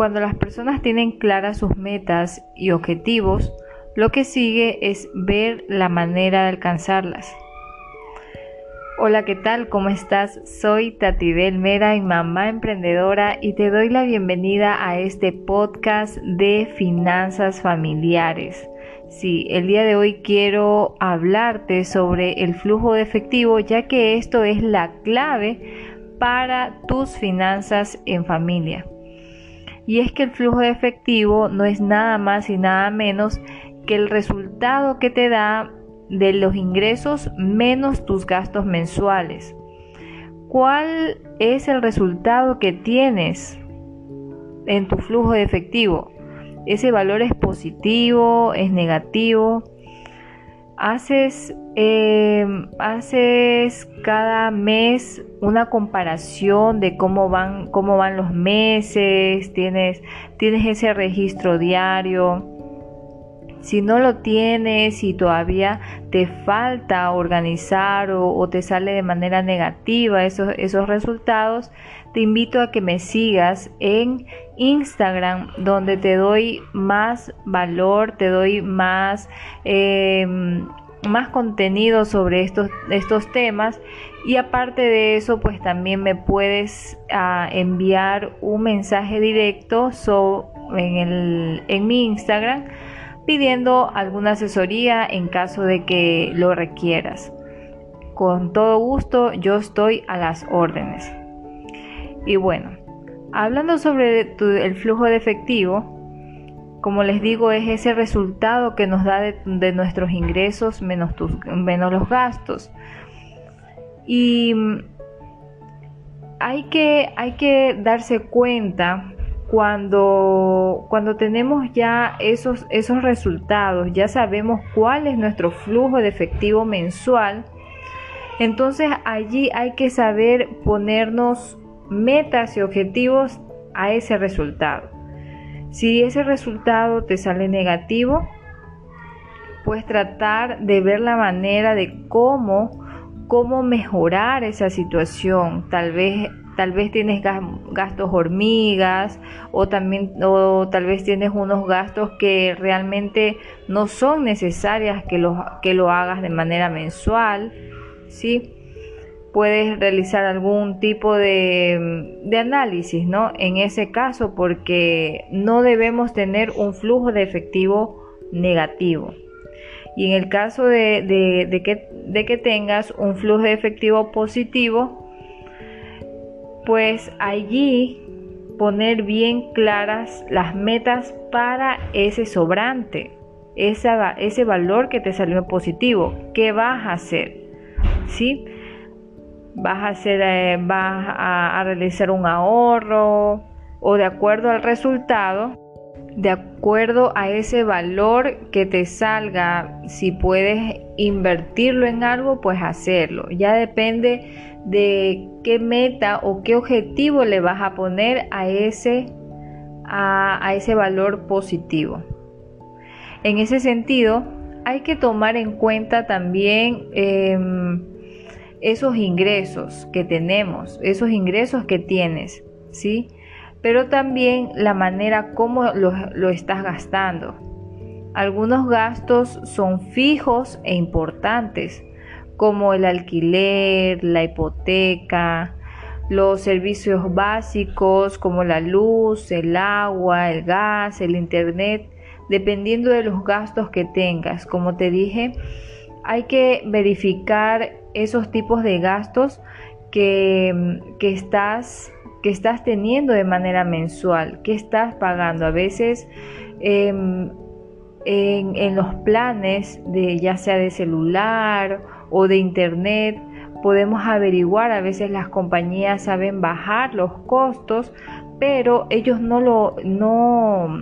Cuando las personas tienen claras sus metas y objetivos, lo que sigue es ver la manera de alcanzarlas. Hola, ¿qué tal? ¿Cómo estás? Soy Tati Mera y mamá emprendedora y te doy la bienvenida a este podcast de finanzas familiares. Sí, el día de hoy quiero hablarte sobre el flujo de efectivo ya que esto es la clave para tus finanzas en familia. Y es que el flujo de efectivo no es nada más y nada menos que el resultado que te da de los ingresos menos tus gastos mensuales. ¿Cuál es el resultado que tienes en tu flujo de efectivo? ese valor es positivo, es negativo. Haces, eh, haces cada mes una comparación de cómo van, cómo van los meses, tienes, tienes ese registro diario. Si no lo tienes y todavía te falta organizar o, te sale de manera negativa esos, esos resultados, te invito a que me sigas en Instagram donde te doy más valor, te doy más, em, más contenido sobre estos, estos temas. Y aparte de eso pues también me puedes ah, enviar un mensaje directo en, el, en mi Instagram pidiendo alguna asesoría en caso de que lo requieras. Con todo gusto yo estoy a las órdenes. Y bueno, hablando sobre el flujo de efectivo, como les digo, es ese resultado que nos da de, nuestros ingresos menos, menos los gastos. Y hay que, hay que darse cuenta cuando, cuando tenemos ya esos, esos resultados, ya sabemos cuál es nuestro flujo de efectivo mensual, entonces allí hay que saber ponernos metas y objetivos a ese resultado. Si ese resultado te sale negativo, pues tratar de ver la manera de cómo, cómo mejorar esa situación. Tal vez tal vez tienes gastos hormigas o también o tal vez tienes unos gastos que realmente no son necesarias que lo, que lo hagas de manera mensual, ¿sí? Puedes realizar algún tipo de, de análisis, ¿no? En ese caso, porque no debemos tener un flujo de efectivo negativo. Y en el caso de, de, que, de que tengas un flujo de efectivo positivo, pues allí poner bien claras las metas para ese sobrante, ese valor que te salió positivo. ¿Qué vas a hacer? ¿Sí? ¿Vas a, hacer, eh, vas a realizar un ahorro o de acuerdo al resultado? de acuerdo a ese valor que te salga, si puedes invertirlo en algo, pues hacerlo. Ya depende de qué meta o qué objetivo le vas a poner a ese, a, ese valor positivo. En ese sentido, hay que tomar en cuenta también em, esos ingresos que tenemos, esos ingresos que tienes, ¿sí? Pero también la manera como lo, lo estás gastando. Algunos gastos son fijos e importantes, como el alquiler, la hipoteca, los servicios básicos como la luz, el agua, el gas, el internet, dependiendo de los gastos que tengas. Como te dije, hay que verificar esos tipos de gastos que, estás, que estás teniendo de manera mensual, que estás pagando. A veces em, en, los planes de ya sea de celular o de internet podemos averiguar, a veces las compañías saben bajar los costos, pero ellos no lo, no,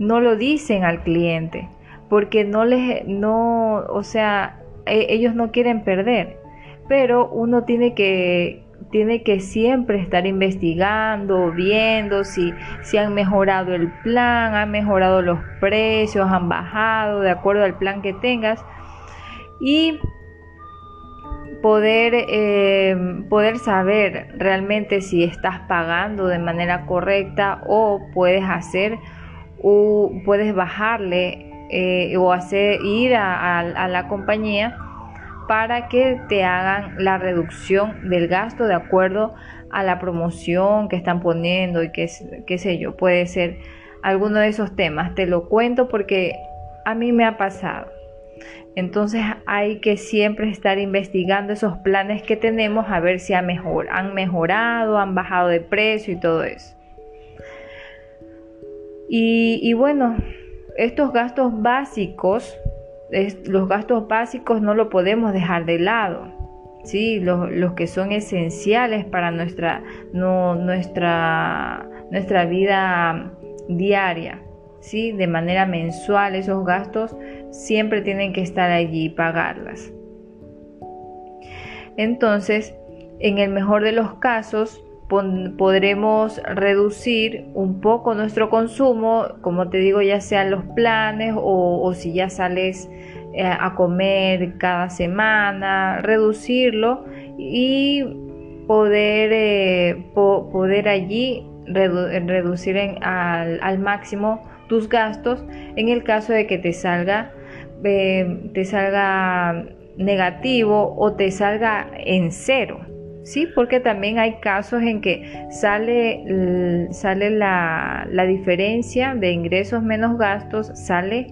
no lo dicen al cliente, porque no les, no, o sea, e, ellos no quieren perder, pero uno tiene que, tiene que siempre estar investigando, viendo si, si han mejorado el plan, han mejorado los precios, han bajado de acuerdo al plan que tengas. Y poder, eh, poder saber realmente si estás pagando de manera correcta o puedes hacer o puedes bajarle eh, o hacer ir a, la compañía para que te hagan la reducción del gasto de acuerdo a la promoción que están poniendo y qué, sé yo, puede ser alguno de esos temas. Te lo cuento porque a mí me ha pasado. Entonces hay que siempre estar investigando esos planes que tenemos a ver si han mejorado, han bajado de precio y todo eso. Y, bueno, estos gastos básicos, los gastos básicos no lo podemos dejar de lado. ¿sí? Los, que son esenciales para nuestra, nuestra, nuestra vida diaria. ¿sí? de manera mensual esos gastos siempre tienen que estar allí y pagarlas. Entonces, en el mejor de los casos, podremos reducir un poco nuestro consumo, como te digo, ya sean los planes o, si ya sales eh, a comer cada semana, reducirlo y poder, eh, poder allí reducir al máximo tus gastos en el caso de que te salga, eh, te salga negativo o te salga en cero. ¿Sí? Porque también hay casos en que sale, sale la, la, diferencia de ingresos menos gastos, sale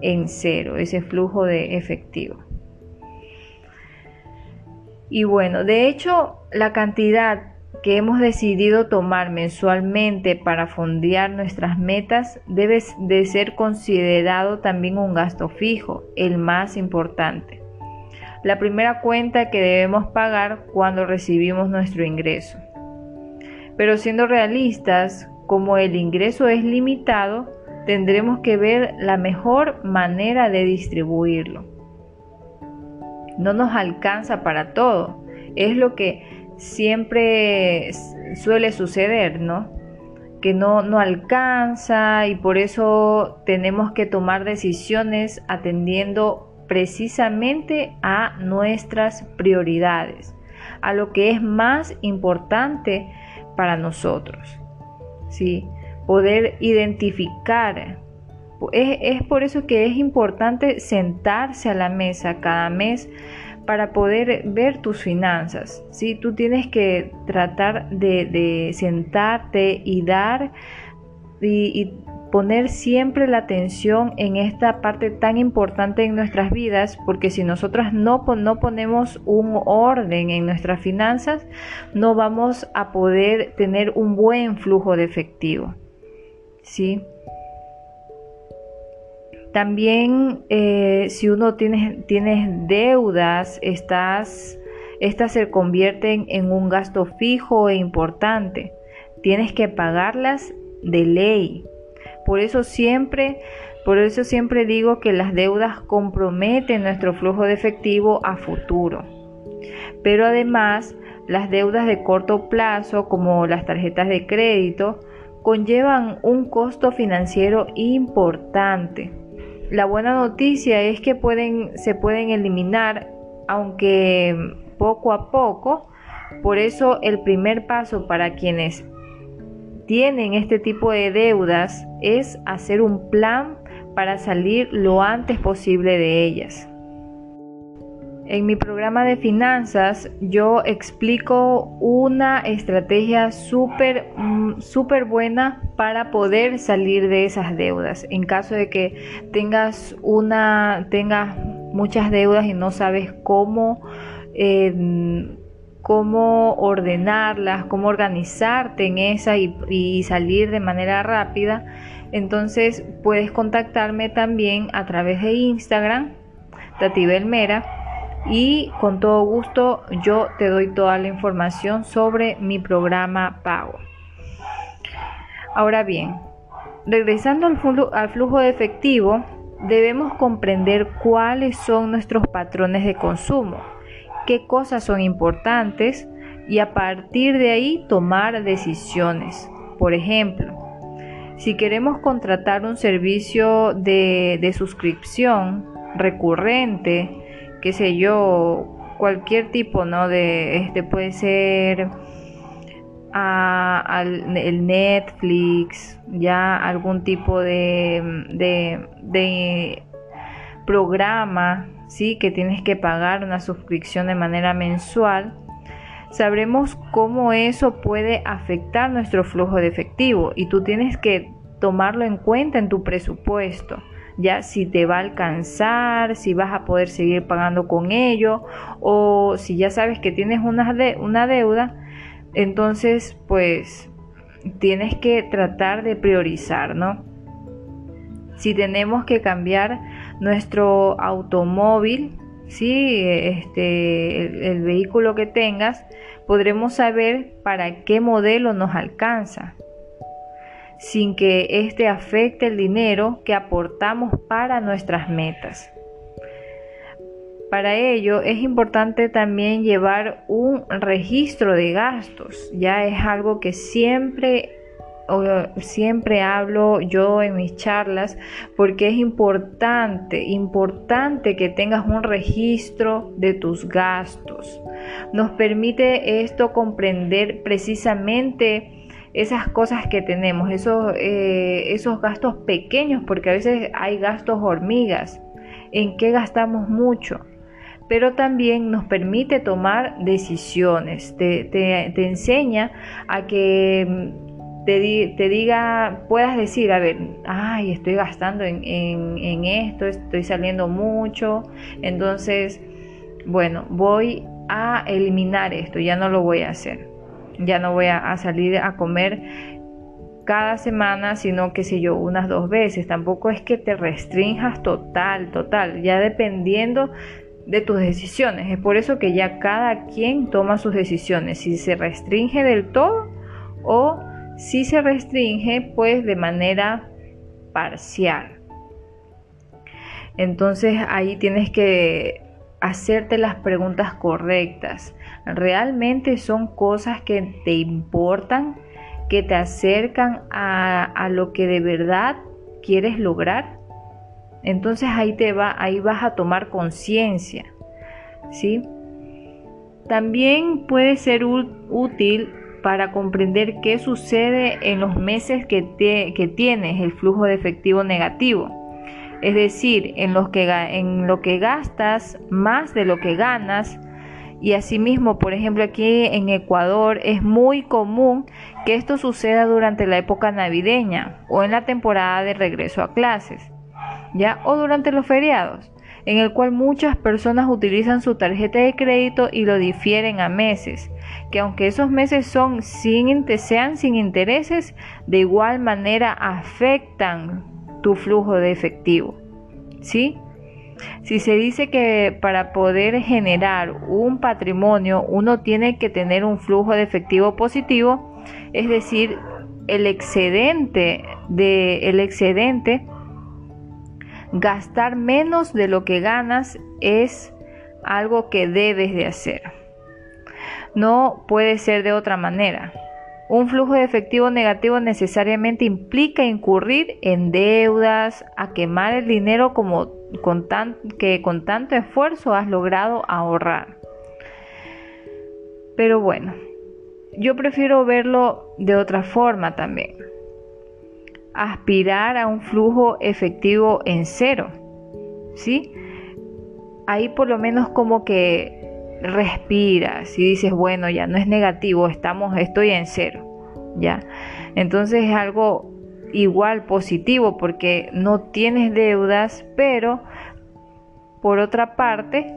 en cero, ese flujo de efectivo. Y bueno, de hecho, la cantidad que hemos decidido tomar mensualmente para fondear nuestras metas debe de ser considerado también un gasto fijo, el más importante. La primera cuenta que debemos pagar cuando recibimos nuestro ingreso. Pero siendo realistas, como el ingreso es limitado, tendremos que ver la mejor manera de distribuirlo. No nos alcanza para todo. Es lo que siempre suele suceder, ¿no? Que no, no alcanza y por eso tenemos que tomar decisiones atendiendo precisamente a nuestras prioridades, a lo que es más importante para nosotros. ¿sí? Poder identificar. Es, es por eso que es importante sentarse a la mesa cada mes para poder ver tus finanzas. ¿sí? Tú tienes que tratar de, sentarte y dar y, poner siempre la atención en esta parte tan importante en nuestras vidas, porque si nosotras no, no ponemos un orden en nuestras finanzas, no vamos a poder tener un buen flujo de efectivo. ¿Sí? También eh, si uno tiene, deudas, estas, estas se convierten en un gasto fijo e importante. Tienes que pagarlas de ley. Por eso siempre, por eso siempre digo que las deudas comprometen nuestro flujo de efectivo a futuro. Pero además, las deudas de corto plazo, como las tarjetas de crédito, conllevan un costo financiero importante la buena noticia es que pueden, se pueden eliminar, aunque poco a poco. Por eso el primer paso para quienes tienen este tipo de deudas es hacer un plan para salir lo antes posible de ellas. En mi programa de finanzas yo explico una estrategia súper mm, súper buena para poder salir de esas deudas. En caso de que tengas una tengas muchas deudas y no sabes cómo eh, cómo ordenarlas, cómo organizarte en esa y, salir de manera rápida, entonces puedes contactarme también a través de Instagram, Tati Belmera y con todo gusto yo te doy toda la información sobre mi programa pago. Ahora bien, regresando al flujo, al flujo de efectivo, debemos comprender cuáles son nuestros patrones de consumo, qué cosas son importantes y a partir de ahí tomar decisiones. Por ejemplo, si queremos contratar un servicio de, de suscripción recurrente, qué sé yo, cualquier tipo, ¿no? De este puede ser a, el Netflix, ya algún tipo de, de, programa, ¿sí? Que tienes que pagar una suscripción de manera mensual, sabremos cómo eso puede afectar nuestro flujo de efectivo y tú tienes que tomarlo en cuenta en tu presupuesto ya si te va a alcanzar, si vas a poder seguir pagando con ello o si ya sabes que tienes una, de, una deuda, entonces, pues tienes que tratar de priorizar, ¿no? Si tenemos que cambiar nuestro automóvil, ¿sí? Este, el, vehículo que tengas, podremos saber para qué modelo nos alcanza, sin que este afecte el dinero que aportamos para nuestras metas. Para ello es importante también llevar un registro de gastos. Ya es algo que siempre siempre hablo yo en mis charlas porque es importante, importante que tengas un registro de tus gastos. Nos permite esto comprender precisamente esas cosas que tenemos, esos, eh, esos gastos pequeños, porque a veces hay gastos hormigas. ¿En qué gastamos mucho? pero también nos permite tomar decisiones, te, enseña a que te, diga, puedas decir, a ver, ay, estoy gastando en, esto, estoy saliendo mucho, entonces, bueno, voy a eliminar esto, ya no lo voy a hacer, ya no voy a, a salir a comer cada semana, sino que sé yo, unas dos veces. Tampoco es que te restrinjas total, total, ya dependiendo de tus decisiones. Es por eso que ya cada quien toma sus decisiones, si se restringe del todo o si se restringe pues de manera parcial. Entonces ahí tienes que hacerte las preguntas correctas. ¿Realmente son cosas que te importan, que te acercan a, a lo que de verdad quieres lograr? Entonces ahí te va, ahí vas a tomar conciencia, ¿sí? También puede ser útil para comprender qué sucede en los meses que, que tienes el flujo de efectivo negativo. Es decir, en, los que, en lo que gastas más de lo que ganas. Y asimismo, por ejemplo, aquí en Ecuador es muy común que esto suceda durante la época navideña o en la temporada de regreso a clases. ¿ya? O durante los feriados, en el cual muchas personas utilizan su tarjeta de crédito y lo difieren a meses, que aunque esos meses son sin, sean sin intereses, de igual manera afectan tu flujo de efectivo, ¿sí? Si se dice que para poder generar un patrimonio uno tiene que tener un flujo de efectivo positivo, es decir, el excedente de el excedente gastar menos de lo que ganas es algo que debes de hacer. No puede ser de otra manera. Un flujo de efectivo negativo necesariamente implica incurrir en deudas, a quemar el dinero como con que con tanto esfuerzo has logrado ahorrar. Pero bueno, yo prefiero verlo de otra forma también aspirar a un flujo efectivo en cero. ¿Sí? Ahí por lo menos como que respiras y dices, bueno, ya no es negativo, estamos estoy en cero. ¿Ya? Entonces es algo igual positivo porque no tienes deudas, pero por otra parte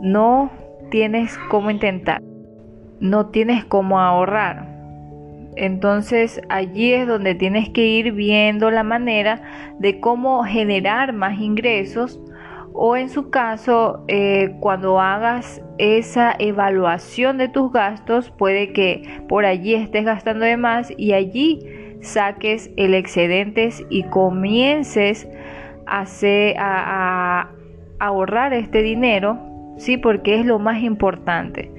no tienes cómo intentar, no tienes cómo ahorrar. Entonces allí es donde tienes que ir viendo la manera de cómo generar más ingresos o en su caso eh, cuando hagas esa evaluación de tus gastos puede que por allí estés gastando de más y allí saques el excedente y comiences a, a ahorrar este dinero, sí, porque es lo más importante.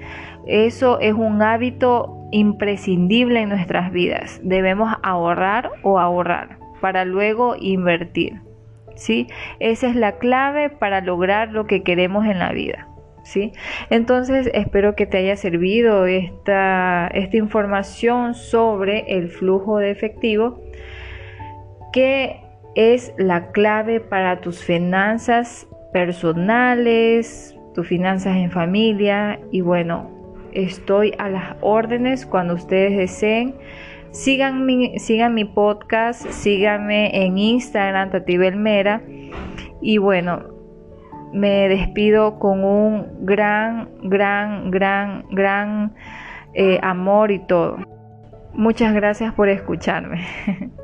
Eso es un hábito imprescindible en nuestras vidas. Debemos ahorrar o ahorrar para luego invertir. ¿sí? Esa es la clave para lograr lo que queremos en la vida. ¿sí? Entonces espero que te haya servido esta, esta información sobre el flujo de efectivo que es la clave para tus finanzas personales, tus finanzas en familia y bueno, estoy a las órdenes cuando ustedes deseen. Sigan mi, sigan mi podcast, síganme en Instagram, Tati Belmera. Y bueno, me despido con un gran, gran, gran, gran eh, amor y todo. Muchas gracias por escucharme.